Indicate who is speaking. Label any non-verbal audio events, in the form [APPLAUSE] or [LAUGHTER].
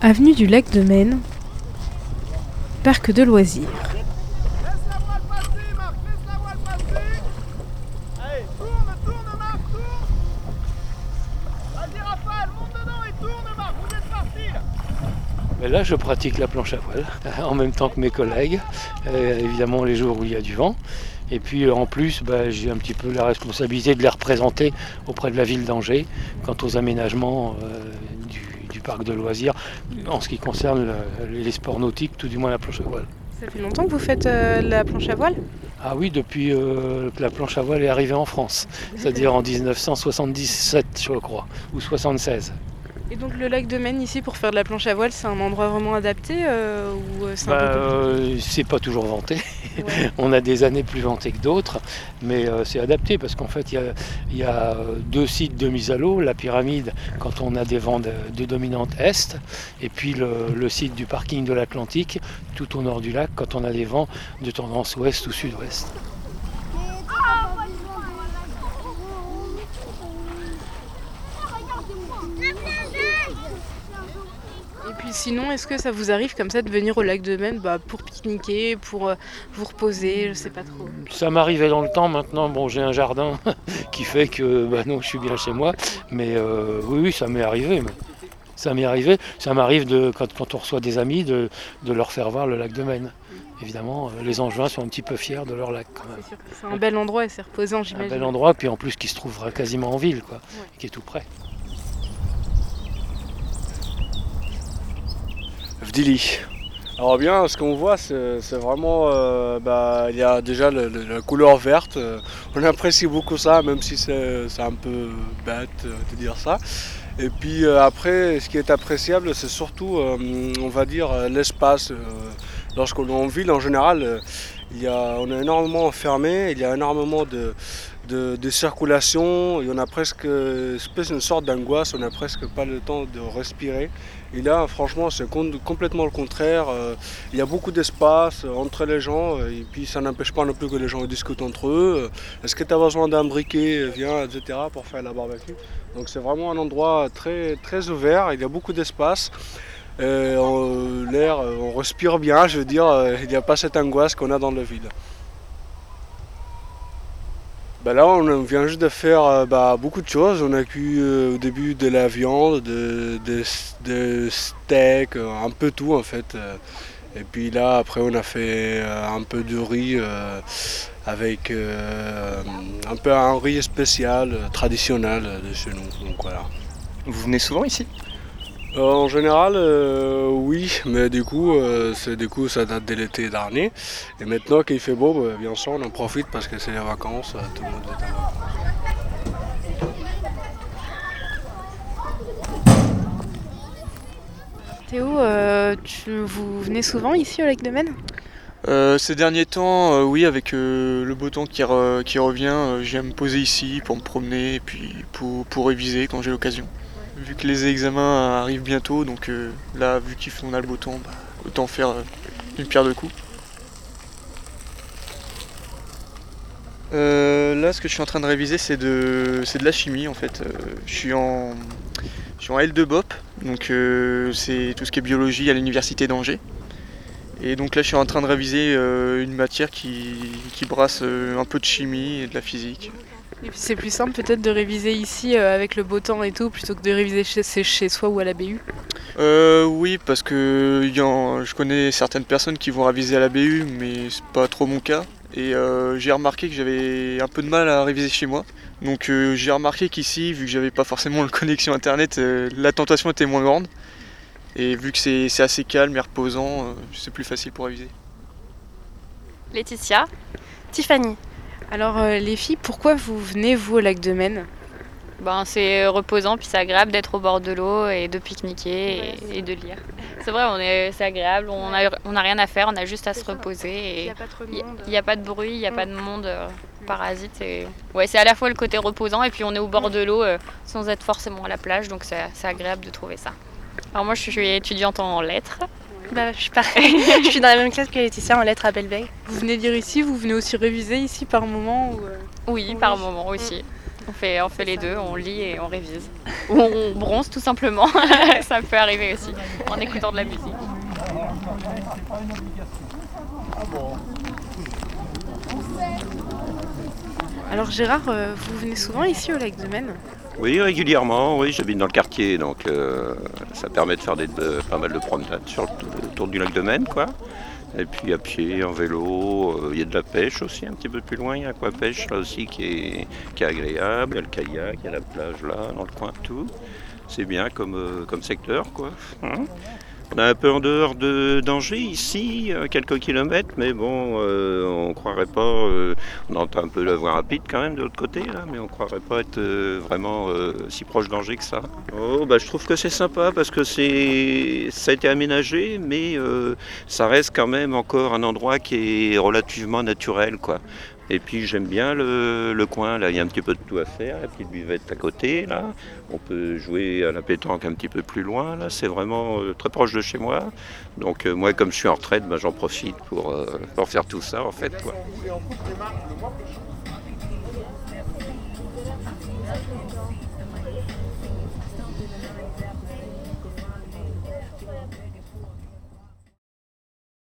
Speaker 1: Avenue du Lac de Maine, parc de loisirs.
Speaker 2: Là.
Speaker 3: Mais là, je pratique la planche à voile [LAUGHS] en même temps que mes collègues, euh, évidemment les jours où il y a du vent. Et puis en plus, bah, j'ai un petit peu la responsabilité de les représenter auprès de la ville d'Angers quant aux aménagements euh, du, parc de loisirs en ce qui concerne le- les sports nautiques, tout du moins la planche à voile.
Speaker 1: Ça fait longtemps que vous faites euh, la planche à voile?
Speaker 3: Ah oui, depuis euh, que la planche à voile est arrivée en France, c'est-à-dire en 1977, je crois, ou 76.
Speaker 1: Et donc le lac de Maine ici pour faire de la planche à voile, c'est un endroit vraiment adapté euh, ou euh, c'est
Speaker 3: Bah, euh, c'est pas toujours vanté.
Speaker 1: Ouais. [LAUGHS]
Speaker 3: On a des années plus vantées que d'autres, mais euh, c'est adapté parce qu'en fait, il y a, il y a, deux sites de mise à l'eau, la pyramide quand on a des vents de, de dominante est, et puis le, le site du parking de l'Atlantique tout au nord du lac quand on a des vents de tendance ouest ou sud-ouest.
Speaker 1: Puis sinon, est-ce que ça vous arrive comme ça de venir au lac de Maine bah, pour pique-niquer, pour euh, vous reposer, je sais pas trop?
Speaker 3: Ça m'arrivait dans le temps, maintenant bon j'ai un jardin [LAUGHS] qui fait que bah non je suis bien chez moi, mais euh, oui oui ça m'est arrivé. mais Ça m'est arrivé, ça m'arrive de quand, quand on reçoit des amis de, de leur faire voir le lac de Maine. Évidemment, euh, les Angevins sont un petit peu fiers de leur lac quand même.
Speaker 1: C'est un bel endroit et c'est reposant,
Speaker 3: Un
Speaker 1: j'imagine.
Speaker 3: bel endroit, puis en plus qui se trouvera quasiment en ville, quoi, qui est tout près.
Speaker 4: Alors bien, ce qu'on voit, c'est vraiment, euh, bah, il y a déjà la couleur verte. euh, on apprécie beaucoup ça, même si c'est un peu bête euh, de dire ça. Et puis après, ce qui est appréciable, c'est surtout, on va dire, l'espace. Lorsqu'on est en ville, en général, il y a, on est énormément enfermé, il y a énormément de, de, circulation, et on a presque une sorte d'angoisse, on n'a presque pas le temps de respirer. Et là, franchement, c'est com- complètement le contraire. euh, Il y a beaucoup d'espace euh, entre les gens, euh, et puis ça n'empêche pas non plus que les gens discutent entre eux. Est-ce que tu as besoin d'un briquet, viens, etc., pour faire la barbecue. Donc c'est vraiment un endroit très, très ouvert, il y a beaucoup d'espace. Euh, L'air, euh, on respire bien, je veux dire, euh, il n'y a pas cette angoisse qu'on a dans la ville. Bah là, on vient juste de faire bah, beaucoup de choses. On a cuit au début de la viande, de, de, steak, un peu tout en fait. Et puis là, après, on a fait un peu de riz avec un peu un riz spécial, traditionnel de chez nous.
Speaker 5: Vous venez souvent ici?
Speaker 4: Euh, en général, euh, oui, mais du coup, euh, c'est du coup, ça date de l'été dernier. Et maintenant qu'il fait beau, bah, bien sûr, on en profite parce que c'est les vacances, tout le monde est en vacances.
Speaker 1: Théo, euh, tu, vous venez souvent ici au lac de Maine?
Speaker 5: Euh, Ces derniers temps, euh, oui, avec euh, le beau temps qui, re- qui revient, euh, je viens me poser ici pour me promener et puis pour, pour réviser quand j'ai l'occasion. Vu que les examens arrivent bientôt, donc euh, là, vu qu'on a le beau temps, autant faire euh, une pierre de coups. Euh, là, ce que je suis en train de réviser, c'est de, de la chimie en fait. Je suis en, je suis en L2 BOP, donc c'est tout ce qui est biologie à l'université d'Angers. Et donc là, je suis en train de réviser une matière qui, qui brasse un peu de chimie et de la physique.
Speaker 1: Et puis c'est plus simple peut-être de réviser ici euh, avec le beau temps et tout plutôt que de réviser chez, soi ou à la BU.
Speaker 5: Euh, oui, parce que il y en- je connais certaines personnes qui vont réviser à la BU, mais c'est pas trop mon cas. Et euh, j'ai remarqué que j'avais un peu de mal à réviser chez moi. Donc euh, j'ai remarqué qu'ici, vu que j'avais pas forcément la connexion internet, euh, la tentation était moins grande. Et vu que c'est c'est assez calme et reposant, euh, c'est plus facile pour réviser.
Speaker 6: Laetitia. Tiffany.
Speaker 1: Alors euh, les filles, pourquoi vous venez vous au lac de Maine?
Speaker 6: Ben, c'est reposant, puis c'est agréable d'être au bord de l'eau et de pique-niquer et, et de lire. C'est vrai, on est, c'est agréable, on n'a on a rien à faire, on a juste à se reposer. Et
Speaker 1: pas trop de
Speaker 6: il n'y a, pas de bruit, il n'y a pas de monde euh, parasite. Et... Ouais, c'est à la fois le côté reposant et puis on est au bord de l'eau euh, sans être forcément à la plage, donc c'est c'est agréable de trouver ça. Alors moi, je suis étudiante en lettres.
Speaker 7: Bah, je suis pareil. [LAUGHS] je suis dans la même classe que Laetitia en lettres à Belleveille.
Speaker 1: Vous venez lire ici, vous venez aussi réviser ici par moment ou, euh,
Speaker 6: Oui,
Speaker 1: Oui.
Speaker 6: par moment aussi. On fait, on fait les deux, on lit et on révise. Ou on bronze tout simplement, [LAUGHS] ça peut arriver aussi, en écoutant de la musique.
Speaker 1: Alors Gérard, euh, vous venez souvent ici au lac de Maine?
Speaker 8: Oui, régulièrement, oui, j'habite dans le quartier, donc euh, ça permet de faire des, de- pas mal de promenades sur le, autour du lac de Maine, quoi. Et puis à pied, en vélo, euh, il y a de la pêche aussi, un petit peu plus loin, il y a aquapêche là aussi qui est, qui est agréable, il y a le kayak, il y a la plage là, dans le coin, tout. C'est bien comme, euh, comme secteur, quoi. Hein? On est un peu en dehors de danger ici, à quelques kilomètres, mais bon, euh, on croirait pas. euh, on entend un peu la voie rapide quand même de l'autre côté, là, mais on croirait pas être euh, vraiment euh, si proche danger que ça. Oh, bah, je trouve que c'est sympa parce que c'est, ça a été aménagé, mais euh, ça reste quand même encore un endroit qui est relativement naturel, quoi. Et puis j'aime bien le, coin, là il y a un petit peu de tout à faire, la petite buvette à côté, là. On peut jouer à la pétanque un petit peu plus loin, là c'est vraiment euh, très proche de chez moi. Donc euh, moi comme je suis en retraite, ben, j'en profite pour, euh, pour, faire tout ça en fait.